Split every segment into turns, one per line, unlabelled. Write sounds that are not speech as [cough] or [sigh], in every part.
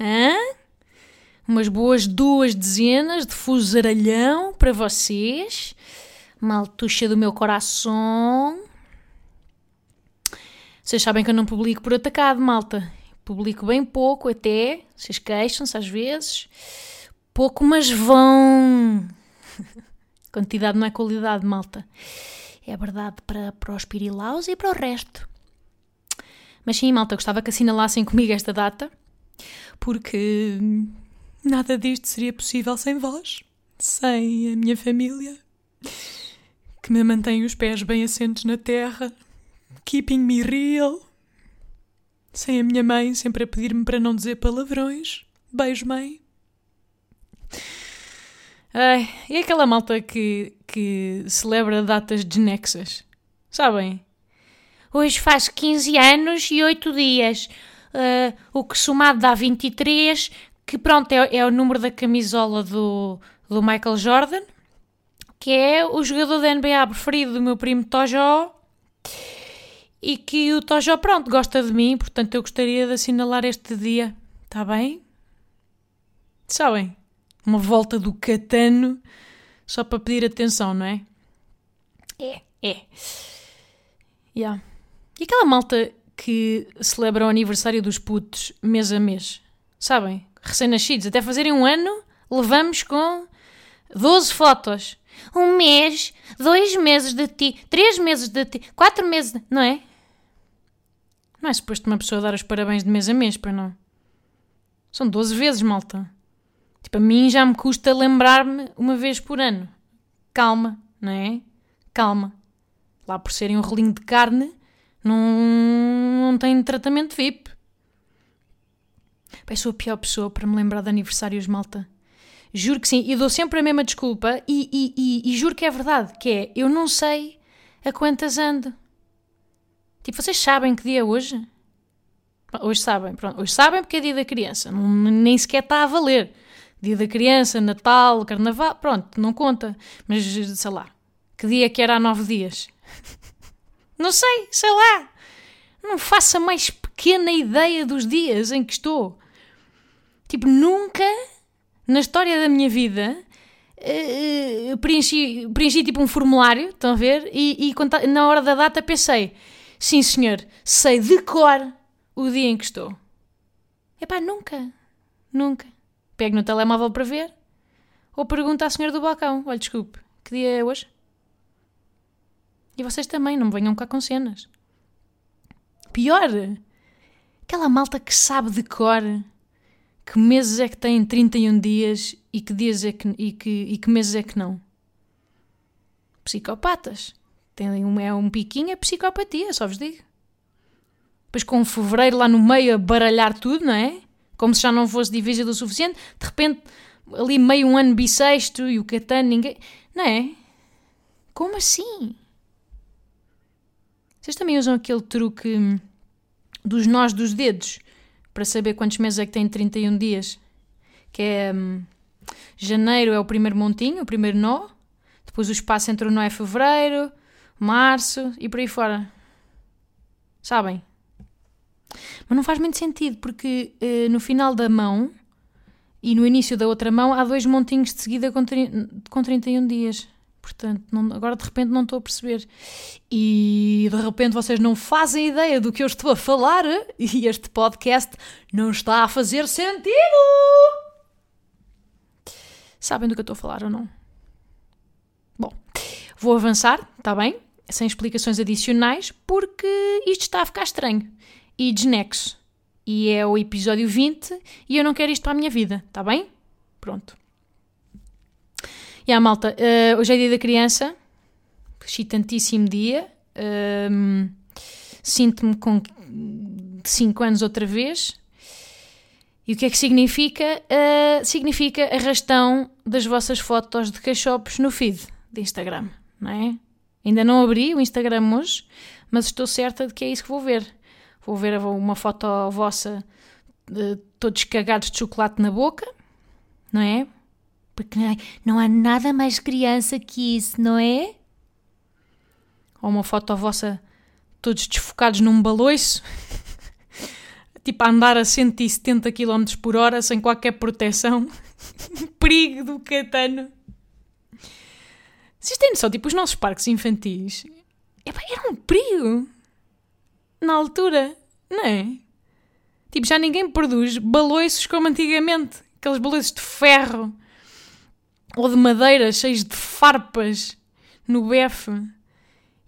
Hã? Umas boas duas dezenas de fusaralhão para vocês. Maltuxa do meu coração. Vocês sabem que eu não publico por atacado, malta. Publico bem pouco até. Vocês queixam-se às vezes. Pouco, mas vão. [laughs] Quantidade não é qualidade, malta. É verdade para, para os pirilaus e para o resto. Mas sim, malta, gostava que assinalassem comigo esta data, porque nada disto seria possível sem vós, sem a minha família, que me mantém os pés bem assentos na terra, keeping me real, sem a minha mãe sempre a pedir-me para não dizer palavrões. Beijo, mãe. Ai, e aquela malta que, que celebra datas desnexas? Sabem? Hoje faz 15 anos e 8 dias. Uh, o que somado dá 23, que pronto, é, é o número da camisola do, do Michael Jordan, que é o jogador da NBA preferido do meu primo Tojó. E que o Tojó, pronto, gosta de mim, portanto eu gostaria de assinalar este dia. Está bem? Sabem? uma volta do Catano só para pedir atenção, não é? É, é. Yeah. E aquela malta que celebra o aniversário dos putos mês a mês, sabem? Recém-nascidos, até fazerem um ano, levamos com 12 fotos. Um mês, dois meses de ti, três meses de ti, quatro meses, de... não é? Não é suposto uma pessoa dar os parabéns de mês a mês, para não? São 12 vezes, malta. Tipo, a mim já me custa lembrar-me uma vez por ano. Calma, não é? Calma. Lá por serem um rolinho de carne, não, não tem tratamento VIP. Pai, sou a pior pessoa para me lembrar de aniversários, malta. Juro que sim, e dou sempre a mesma desculpa e, e, e, e juro que é verdade, que é, eu não sei a quantas ando. Tipo, vocês sabem que dia é hoje? Hoje sabem, pronto. Hoje sabem porque é dia da criança. Não, nem sequer está a valer. Dia da criança, Natal, Carnaval, pronto, não conta. Mas sei lá, que dia que era há nove dias? [laughs] não sei, sei lá. Não faço a mais pequena ideia dos dias em que estou. Tipo, nunca na história da minha vida uh, preenchi, preenchi tipo um formulário, estão a ver? E, e tá, na hora da data pensei, sim senhor, sei de cor o dia em que estou. Epá, nunca, nunca pego no telemóvel para ver, ou pergunto à senhora do balcão: olha, desculpe, que dia é hoje? E vocês também, não me venham cá com cenas. Pior, aquela malta que sabe de cor que meses é que tem 31 dias e que dias é que, e que, e que meses é que não. Psicopatas. Tem um, é um piquinho, é psicopatia, só vos digo. Depois com fevereiro lá no meio a baralhar tudo, não é? como se já não fosse difícil o suficiente, de repente ali meio um ano bissexto e o Catano, ninguém. Não é? Como assim? Vocês também usam aquele truque dos nós dos dedos para saber quantos meses é que tem 31 dias? Que é. Hum, janeiro é o primeiro montinho, o primeiro nó, depois o espaço entre o nó é fevereiro, março e por aí fora. Sabem? Mas não faz muito sentido, porque uh, no final da mão e no início da outra mão há dois montinhos de seguida com, com 31 dias. Portanto, não, agora de repente não estou a perceber. E de repente vocês não fazem ideia do que eu estou a falar e este podcast não está a fazer sentido. Sabem do que eu estou a falar ou não? Bom, vou avançar, está bem? Sem explicações adicionais, porque isto está a ficar estranho e desnexo. E é o episódio 20 e eu não quero isto para a minha vida, está bem? Pronto. E a malta, uh, hoje é dia da criança, excitantíssimo dia. Uh, Sinto-me com 5 anos outra vez. E o que é que significa? Uh, significa arrastão das vossas fotos de cachopos no feed de Instagram, não é? Ainda não abri o Instagram hoje, mas estou certa de que é isso que vou ver. Vou ver uma foto vossa de, todos cagados de chocolate na boca, não é? Porque não, há nada mais criança que isso, não é? Ou uma foto vossa todos desfocados num baloiço, [laughs] tipo a andar a 170 km por hora sem qualquer proteção. [laughs] Perigo do catano. Vocês têm noção, tipo, os nossos parques infantis epá, era um perigo na altura, não é? Tipo, já ninguém produz baloiços como antigamente. Aqueles baloiços de ferro ou de madeira cheios de farpas no befe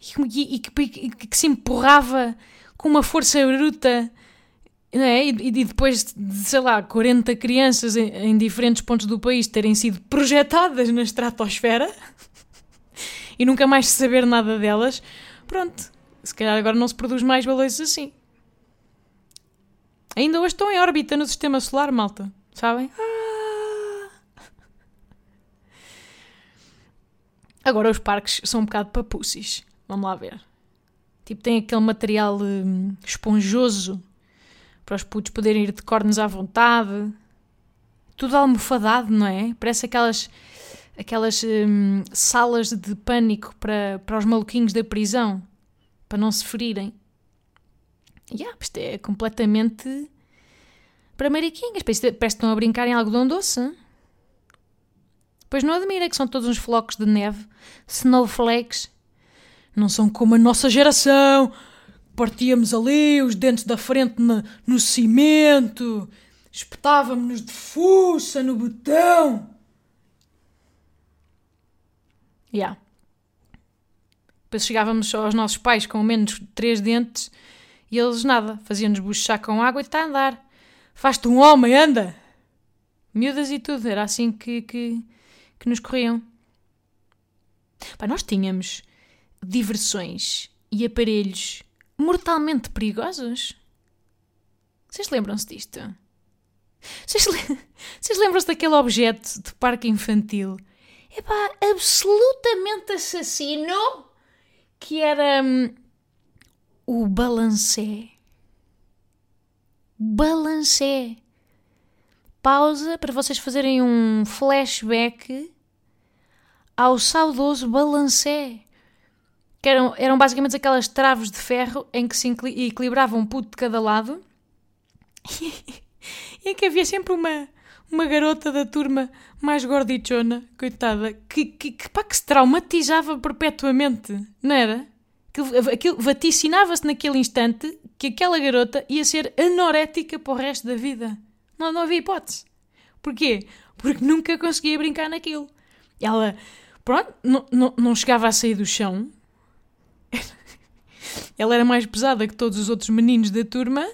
e, e, e, que, que, se empurrava com uma força bruta. É? E, e, depois de, sei lá, 40 crianças em, em diferentes pontos do país terem sido projetadas na estratosfera [laughs] e nunca mais saber nada delas, pronto, se calhar agora não se produz mais balões assim. Ainda hoje estão em órbita no sistema solar, malta, sabem? Ah. Agora os parques são um bocado papucis. Vamos lá ver. Tipo, tem aquele material hum, esponjoso para os putos poderem ir de cornos à vontade. Tudo almofadado, não é? Parece aquelas aquelas hum, salas de pânico para, para os maluquinhos da prisão, para não se ferirem. Yeah, isto é completamente para mariquinhas. Parece, parece que estão a brincar em algodão doce. Pois não admira que são todos uns flocos de neve, snowflakes. Não são como a nossa geração. Partíamos ali os dentes da frente no, no cimento, espetávamos-nos de fuça no botão. Yeah. Depois chegávamos aos nossos pais com menos três dentes e eles nada, faziam-nos buchar com água e está a andar. Faz-te um homem, anda! Miúdas e tudo, era assim que, que, que nos corriam. Pá, nós tínhamos diversões e aparelhos mortalmente perigosos. Vocês lembram-se disto? Vocês, le... [laughs] Vocês lembram-se daquele objeto de parque infantil epá, absolutamente assassino, que era hum, o balancé. Balancé. Pausa para vocês fazerem um flashback ao saudoso balancé. Que eram, eram basicamente aquelas traves de ferro em que se equilibrava um puto de cada lado [laughs] e em que havia sempre uma, uma garota da turma mais gordichona, coitada, que, que, que, pá, que se traumatizava perpetuamente, não era? Aquilo, vaticinava-se naquele instante que aquela garota ia ser anorética para o resto da vida. Não, não havia hipótese. Porquê? Porque nunca conseguia brincar naquilo. Ela, pronto, não, não, não chegava a sair do chão. [laughs] Ela era mais pesada que todos os outros meninos da turma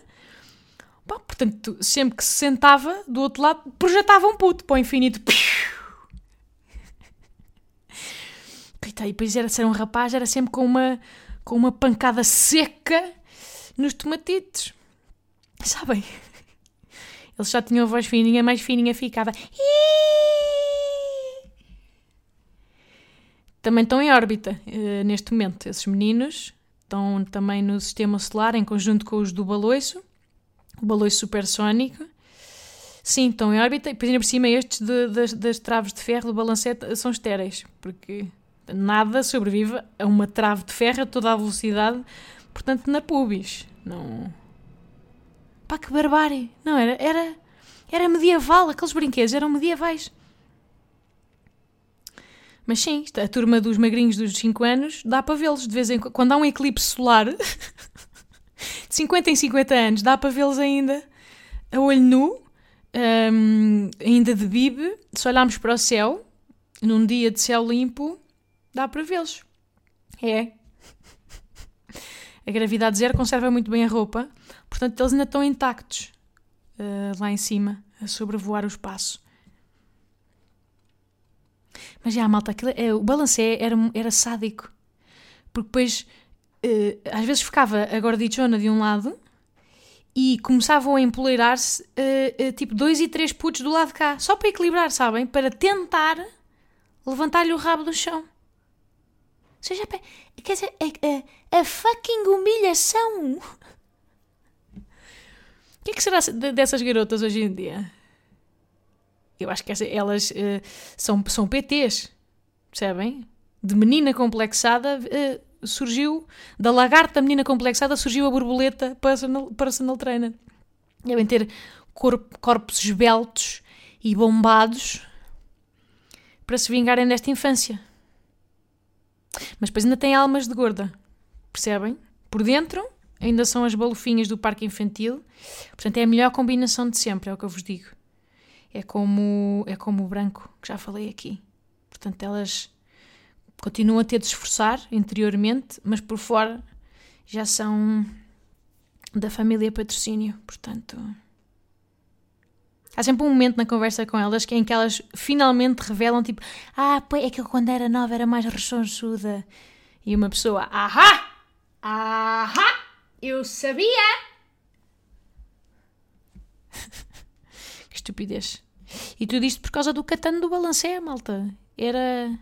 portanto, sempre que se sentava do outro lado, projetava um puto para o infinito. [laughs] Coitado, e depois era ser um rapaz, era sempre com uma, com uma pancada seca nos tomatitos. Sabem? Eles já tinham a voz fininha, mais fininha ficava. Também estão em órbita uh, neste momento. Esses meninos estão também no sistema solar, em conjunto com os do Baloiço o baloiço supersónico. Sim, estão em órbita e por cima estes de, das, das, traves de ferro do balancete são estéreis, porque nada sobrevive a uma trave de ferro a toda a velocidade, portanto na pubis. Não... Pá, que barbárie! Não, era, era, era medieval, aqueles brinquedos eram medievais. Mas sim, a turma dos magrinhos dos 5 anos dá para vê-los de vez em quando. Quando há um eclipse solar, [laughs] de 50 em 50 anos, dá para vê-los ainda a olho nu, um, ainda de bibe, se olharmos para o céu, num dia de céu limpo, dá para vê-los. É. A gravidade zero conserva muito bem a roupa, portanto eles ainda estão intactos uh, lá em cima, a sobrevoar o espaço. Mas já, malta, aquilo, é, o balancé era, era sádico. Porque depois uh, às vezes ficava a gordichona de um lado e começavam a empoleirar-se uh, uh, tipo dois e três putos do lado de cá, só para equilibrar, sabem? Para tentar levantar-lhe o rabo do chão. Ou seja, quer dizer, a, a, a fucking humilhação. O que é que será dessas garotas hoje em dia? Eu acho que elas uh, são, são PTs, percebem? De menina complexada uh, surgiu, da lagarta menina complexada surgiu a borboleta personal, personal trainer. Devem ter corp, corpos esbeltos e bombados para se vingarem desta infância. Mas depois ainda têm almas de gorda, percebem? Por dentro ainda são as balufinhas do parque infantil. Portanto, é a melhor combinação de sempre, é o que eu vos digo. É como, é como o branco, que já falei aqui. Portanto, elas continuam a ter de esforçar interiormente, mas por fora já são da família patrocínio. Portanto, há sempre um momento na conversa com elas é em que elas finalmente revelam, tipo, ah, é que eu quando era nova era mais rechonchuda. E uma pessoa, ahá! Ahá! Eu sabia! [laughs] que estupidez. E tudo isto por causa do catano do balancé, malta. Era.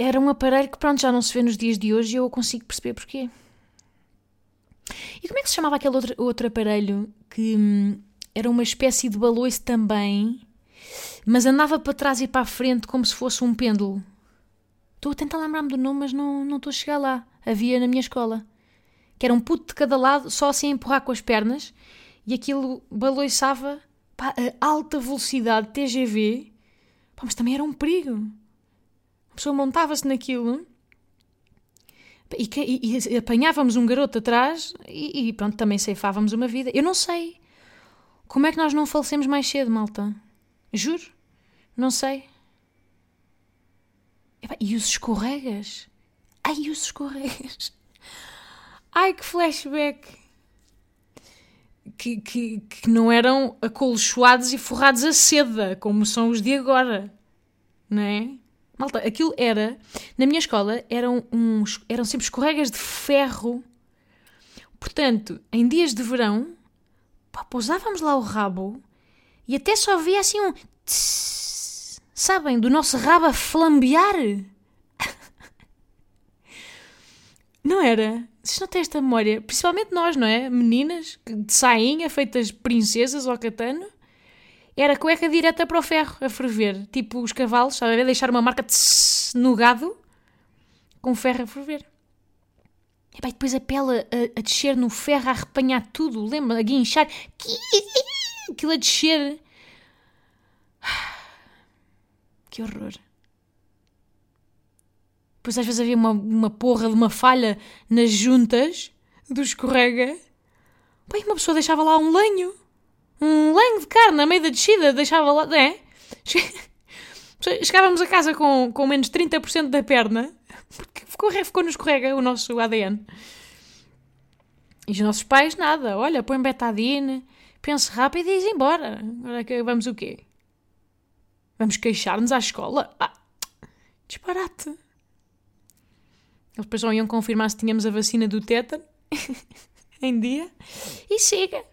Era um aparelho que, pronto, já não se vê nos dias de hoje e eu consigo perceber porquê. E como é que se chamava aquele outro, outro aparelho que hum, era uma espécie de baloiço também, mas andava para trás e para a frente como se fosse um pêndulo? Estou a tentar lembrar-me do nome, mas não, não estou a chegar lá havia na minha escola. Que era um puto de cada lado, só assim a empurrar com as pernas, e aquilo baloiçava pá, a alta velocidade TGV, pá, mas também era um perigo. A pessoa montava-se naquilo e, e, e, apanhávamos um garoto atrás e, e pronto, também ceifávamos uma vida. Eu não sei como é que nós não falecemos mais cedo, malta. Juro, não sei. E os escorregas? Ai, os escorregas. Ai, que flashback. Que, que, que não eram acolchoados e forrados a seda, como são os de agora. Não é? Malta, aquilo era. Na minha escola eram, uns, eram sempre escorregas de ferro. Portanto, em dias de verão, pá, pousávamos lá o rabo e até só via assim um. Tss, sabem? Do nosso rabo a flambear. Não era? Vocês não têm esta memória? Principalmente nós, não é? Meninas de sainha, feitas princesas ao catano. Era cueca direta para o ferro, a ferver. Tipo os cavalos, sabe? A deixar uma marca tss, no gado com ferro a ferver. E depois a pele a, a, descer no ferro, a arrepanhar tudo, lembra? A guinchar. Aquilo a descer. [sighs] Que horror. Depois às vezes havia uma, uma porra de uma falha nas juntas do escorrega. Uma pessoa deixava lá um lenho. Um lenho de carne a meio da descida, deixava lá. É? [laughs] Chegávamos a casa com, com menos 30% da perna, porque ficou, ficou no escorrega o nosso ADN. E os nossos pais, nada. Olha, põe betadine, pense rápido e diz embora. Agora que vamos o quê? Vamos queixar-nos à escola? Ah, disparate. Eles depois só iam confirmar se tínhamos a vacina do tétano [laughs] em dia. E siga.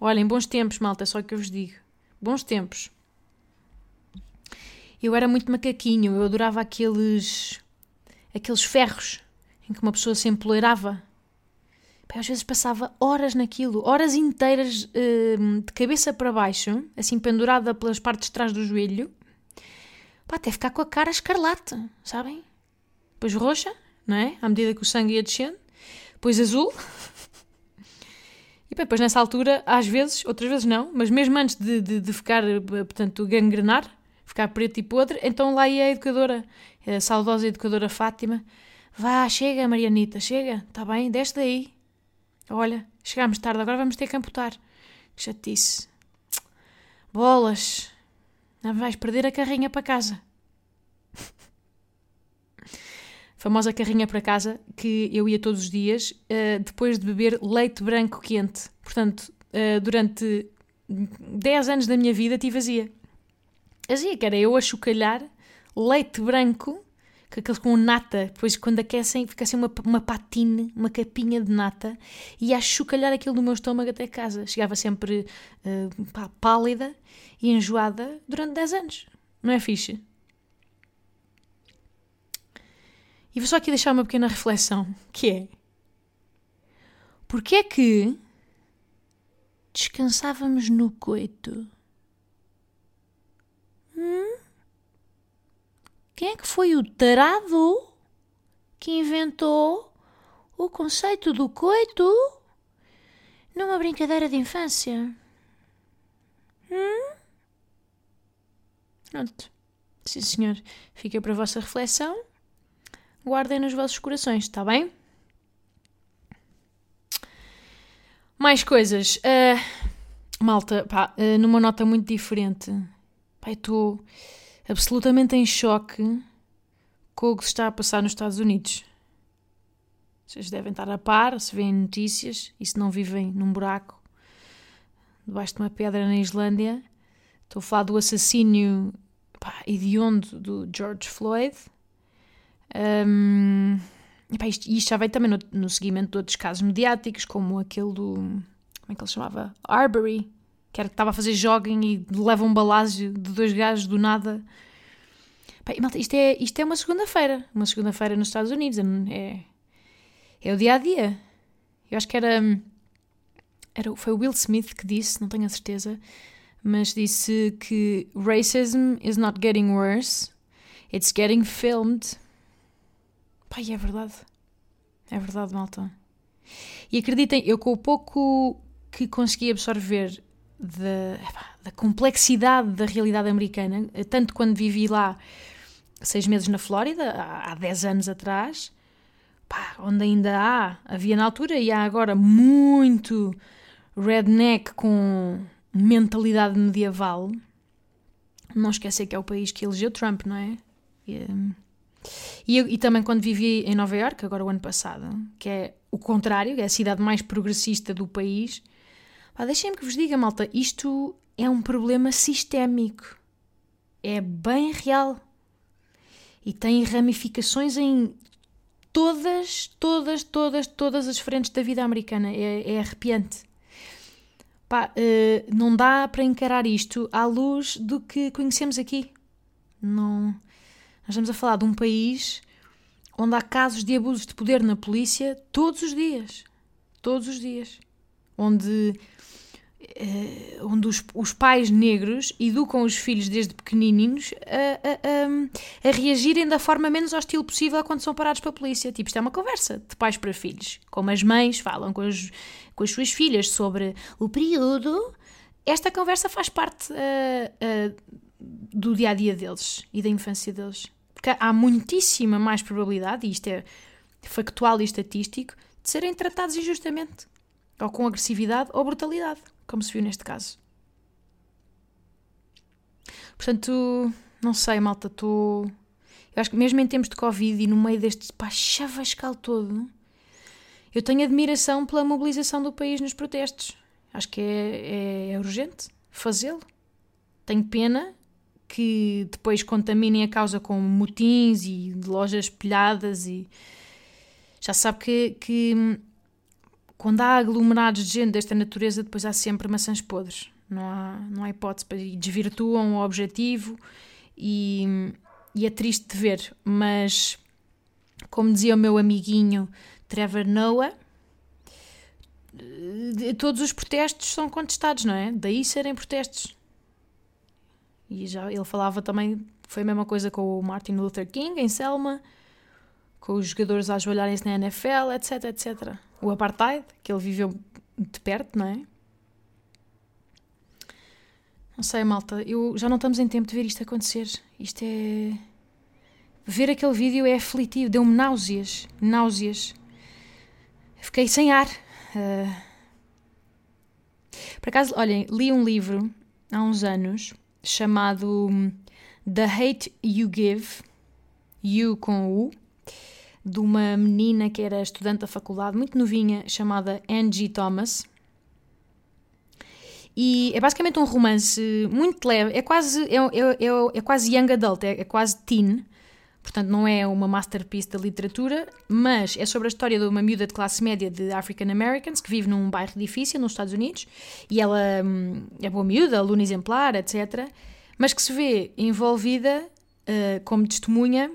Olhem, bons tempos, malta, é só que eu vos digo. Bons tempos. Eu era muito macaquinho, eu adorava aqueles. aqueles ferros em que uma pessoa se empoleirava. Às vezes passava horas naquilo, horas inteiras uh, de cabeça para baixo, assim pendurada pelas partes de trás do joelho, até ficar com a cara escarlate, sabem? Depois roxa, não é? À medida que o sangue ia descendo, depois azul. E depois nessa altura, às vezes, outras vezes não, mas mesmo antes de, de, de ficar, portanto, gangrenar, ficar preto e podre, então lá ia a educadora, a saudosa educadora Fátima. Vá, chega, Marianita, chega, está bem, desce daí. Olha, chegámos tarde, agora vamos ter que amputar. Que chatice. Bolas. Não vais perder a carrinha para casa. Famosa carrinha para casa que eu ia todos os dias uh, depois de beber leite branco quente. Portanto, uh, durante 10 anos da minha vida tive azia. Azia, que era eu a chocalhar leite branco que aqueles com nata, depois quando aquecem fica assim uma, uma patine, uma capinha de nata, e a chocalhar aquilo no meu estômago até casa. Chegava sempre uh, pá, pálida e enjoada durante 10 anos. Não é fixe? E vou só aqui deixar uma pequena reflexão, que é... Porquê é que descansávamos no coito? Hum? Quem é que foi o tarado que inventou o conceito do coito numa brincadeira de infância? Hum? Pronto. Sim, senhor. Fica para a vossa reflexão. Guardem nos vossos corações, está bem? Mais coisas. Uh, malta, pá, uh, numa nota muito diferente. Pá, estou absolutamente em choque com o que se está a passar nos Estados Unidos. Vocês devem estar a par, se veem notícias e se não vivem num buraco debaixo de uma pedra na Islândia. Estou a falar do assassínio pá, hediondo do George Floyd. Um, e isto, isto, já veio também no, no, seguimento de outros casos mediáticos, como aquele do. Como é que ele chamava? Arbery, que era que estava a fazer jogging e leva um balásio de dois gajos do nada. Pá, malta, isto, é, isto é uma segunda-feira. Uma segunda-feira nos Estados Unidos. É, é o dia a dia. Eu acho que era, era. Foi o Will Smith que disse, não tenho a certeza, mas disse que racism is not getting worse, it's getting filmed. E é verdade. É verdade, malta. E acreditem, eu com o pouco que consegui absorver da, da complexidade da realidade americana, tanto quando vivi lá seis meses na Flórida, há, há dez anos atrás, pá, onde ainda há, havia na altura e há agora muito redneck com mentalidade medieval. Não esquecer que é o país que elegeu Trump, não é? E, e, e também quando vivi em Nova York, agora o ano passado, que é o contrário, é a cidade mais progressista do país. Deixem-me que vos diga, malta, isto é um problema sistémico. É bem real. E tem ramificações em todas, todas, todas, todas as frentes da vida americana. É, é arrepiante. Pá, uh, não dá para encarar isto à luz do que conhecemos aqui. Não. Nós estamos a falar de um país onde há casos de abusos de poder na polícia todos os dias. Todos os dias. Onde Uh, onde os, os, pais negros educam os filhos desde pequenininhos a, a, a, a, reagirem da forma menos hostil possível quando são parados pela polícia. Tipo, isto é uma conversa de pais para filhos. Como as mães falam com as, com as suas filhas sobre o período, esta conversa faz parte uh, uh, do dia a dia deles e da infância deles. Há muitíssima mais probabilidade, e isto é factual e estatístico, de serem tratados injustamente, ou com agressividade ou brutalidade como se viu neste caso. Portanto, não sei, malta, estou. Eu acho que mesmo em tempos de Covid e no meio deste pá, chavascal todo, eu tenho admiração pela mobilização do país nos protestos. Acho que é, é, é urgente fazê-lo. Tenho pena que depois contaminem a causa com motins e lojas espelhadas e já sabe que, que quando há aglomerados de gente desta natureza, depois há sempre maçãs podres. Não há, não há hipótese para desvirtuam o objetivo e, e é triste de ver. Mas, como dizia o meu amiguinho Trevor Noah, eh, todos os protestos são contestados, não é? Daí serem protestos. E já ele falava também, foi a mesma coisa com o Martin Luther King em Selma, com os jogadores a ajoelharem-se na NFL, etc, etc o apartheid, que ele viveu de perto, não é? Não sei, malta, eu, já não estamos em tempo de ver isto acontecer. Isto é. Ver aquele vídeo é aflitivo, deu-me náuseas. Náuseas. Fiquei sem ar. Uh... Por acaso, olhem, li um livro há uns anos chamado The Hate You Give, You com U, de uma menina que era estudante da faculdade, muito novinha, chamada Angie Thomas. E é basicamente um romance muito leve, é quase, é, é, é, é quase young adult, é, é, quase teen, Portanto, não é uma masterpiece da literatura, mas é sobre a história de uma miúda de classe média de African Americans que vive num bairro difícil nos Estados Unidos e ela hum, é boa miúda, aluna exemplar, etc. Mas que se vê envolvida uh, como testemunha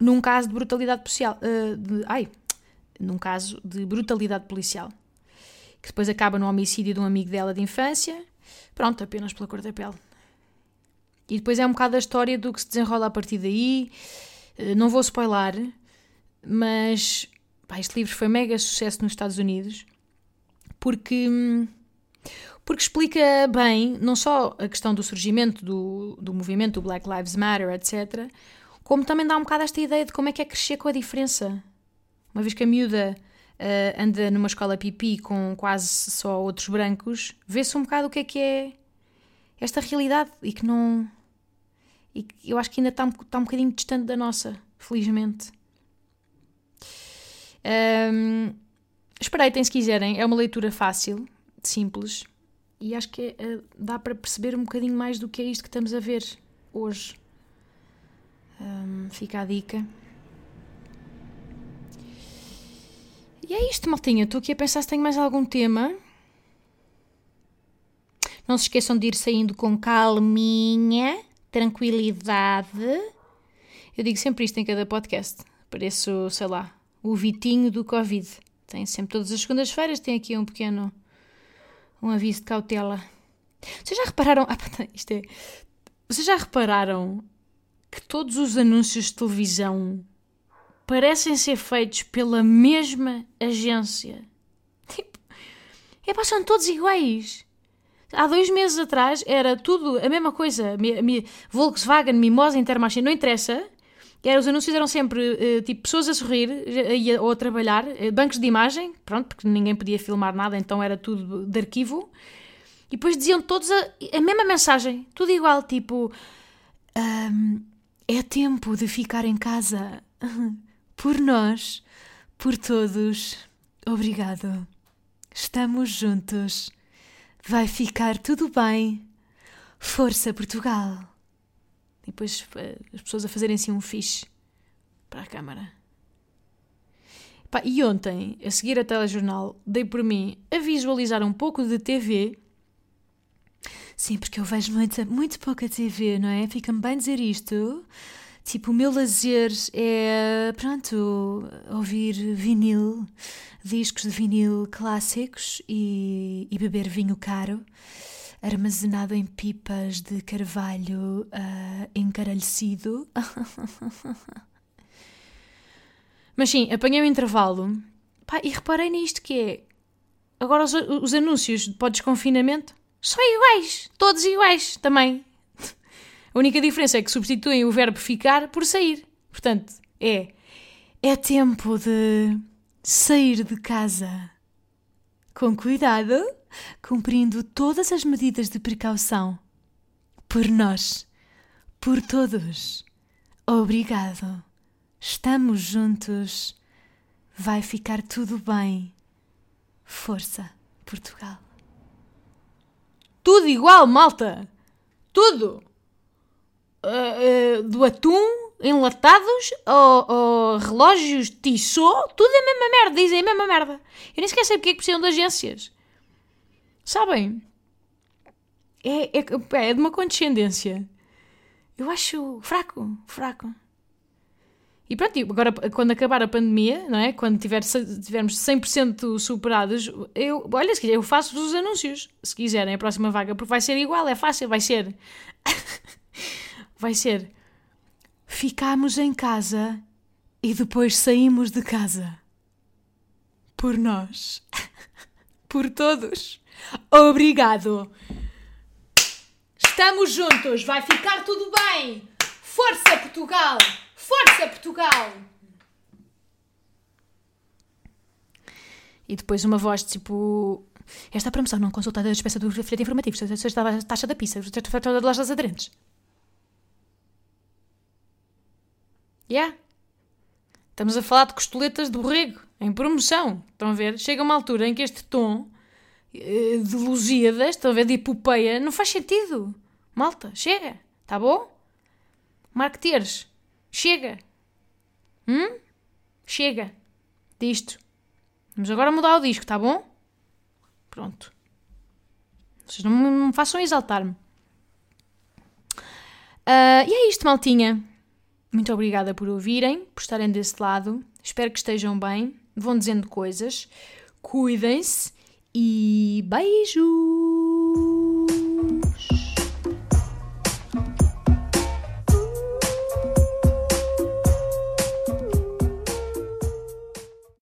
num caso de brutalidade policial. Uh, de, ai, num caso de brutalidade policial. Que depois acaba no homicídio de um amigo dela de infância. Pronto, apenas pela cor da pele. E depois é um bocado a história do que se desenrola a partir daí. Eh, não vou spoiler, mas pá, este livro foi mega sucesso nos Estados Unidos porque, porque explica bem não só a questão do surgimento do, do movimento do Black Lives Matter, etc., como também dá um bocado esta ideia de como é que é crescer com a diferença. Uma vez que a miúda uh, anda numa escola pipi com quase só outros brancos, vê-se um bocado o que é que é esta realidade e que não e eu acho que ainda está um, está um bocadinho distante da nossa, felizmente. Um, espreitem se quiserem, é uma leitura fácil, simples, e acho que é, dá para perceber um bocadinho mais do que é isto que estamos a ver hoje. Um, fica a dica. E é isto, maltinha. Estou aqui a pensar se tenho mais algum tema. Não se esqueçam de ir saindo com calminha tranquilidade. Eu digo sempre isto em cada podcast. Pareço, sei lá, o Vitinho do Covid. Tem sempre todas as segundas-feiras, tem aqui um pequeno um aviso de cautela. Vocês já repararam? [laughs] Ah, isto é. Vocês já repararam que todos os anúncios de televisão parecem ser feitos pela mesma agência? Tipo, é, são todos iguais. Há dois meses atrás era tudo a mesma coisa. Volkswagen, Mimosa, Intermarché, não interessa. Era, os anúncios eram sempre uh, tipo pessoas a sorrir ou a trabalhar, uh, bancos de imagem, pronto, porque ninguém podia filmar nada, então era tudo de arquivo. E depois diziam todos a, a mesma mensagem, tudo igual, tipo: um, É tempo de ficar em casa. [laughs] Por nós, por todos. Obrigado. Estamos juntos. Vai ficar tudo bem. Força Portugal. E depois eh, as pessoas a fazerem assim um fixe para a câmara. Pá, e ontem, a seguir a telejornal, dei por mim a visualizar um pouco de TV. Sim, porque eu vejo muito, muito pouca TV, não é? Fica-me bem dizer isto. Tipo, o meu lazer é, pronto, ouvir vinil, discos de vinil clássicos e, e beber vinho caro, armazenado em pipas de carvalho uh, encaralhecido. [laughs] Mas sim, apanhei o intervalo pá, e reparei nisto que é. Agora os, os anúncios para o desconfinamento são iguais, todos iguais também. A única diferença é que substituem o verbo ficar por sair. Portanto, é é tempo de sair de casa com cuidado, cumprindo todas as medidas de precaução. Por nós, por todos. Obrigado. Estamos juntos. Vai ficar tudo bem. Força, Portugal. Tudo igual, malta! Tudo! Uh, do atum enlatados ou, ou relógios Tissot, tudo é a mesma merda, dizem a mesma merda. Eu nem sequer sei porque é que precisam de agências. Sabem? É, é, é de uma condescendência. Eu acho fraco, fraco. E pronto, agora quando acabar a pandemia, não é? Quando tiver, tivermos 100% superados, eu, olha, eu faço os anúncios, se quiserem, a próxima vaga, porque vai ser igual, é fácil, vai ser. Vai ser: ficamos em casa e depois saímos de casa. Por nós. [laughs] Por todos. Obrigado. Estamos juntos. Vai ficar tudo bem. Força, Portugal. Força, Portugal. E depois uma voz tipo. Esta promoção não consultada a despesa do folheto informativo. Taxa da pizza. Taxa de lojas aderentes. Yeah. Estamos a falar de costoletas de borrego, em promoção. Estão a ver? Chega uma altura em que este tom eh, de Lusíadas, estão a ver, de epopeia, não faz sentido. Malta, chega. Tá bom? Marqueteers, chega. Hum? Chega disto. Vamos agora mudar o disco, tá bom? Pronto. Vocês não me, não me façam exaltar-me. Uh, e é isto, maltinha. Muito obrigada por ouvirem, por estarem desse lado. Espero que estejam bem. Vão dizendo coisas. Cuidem-se e beijo!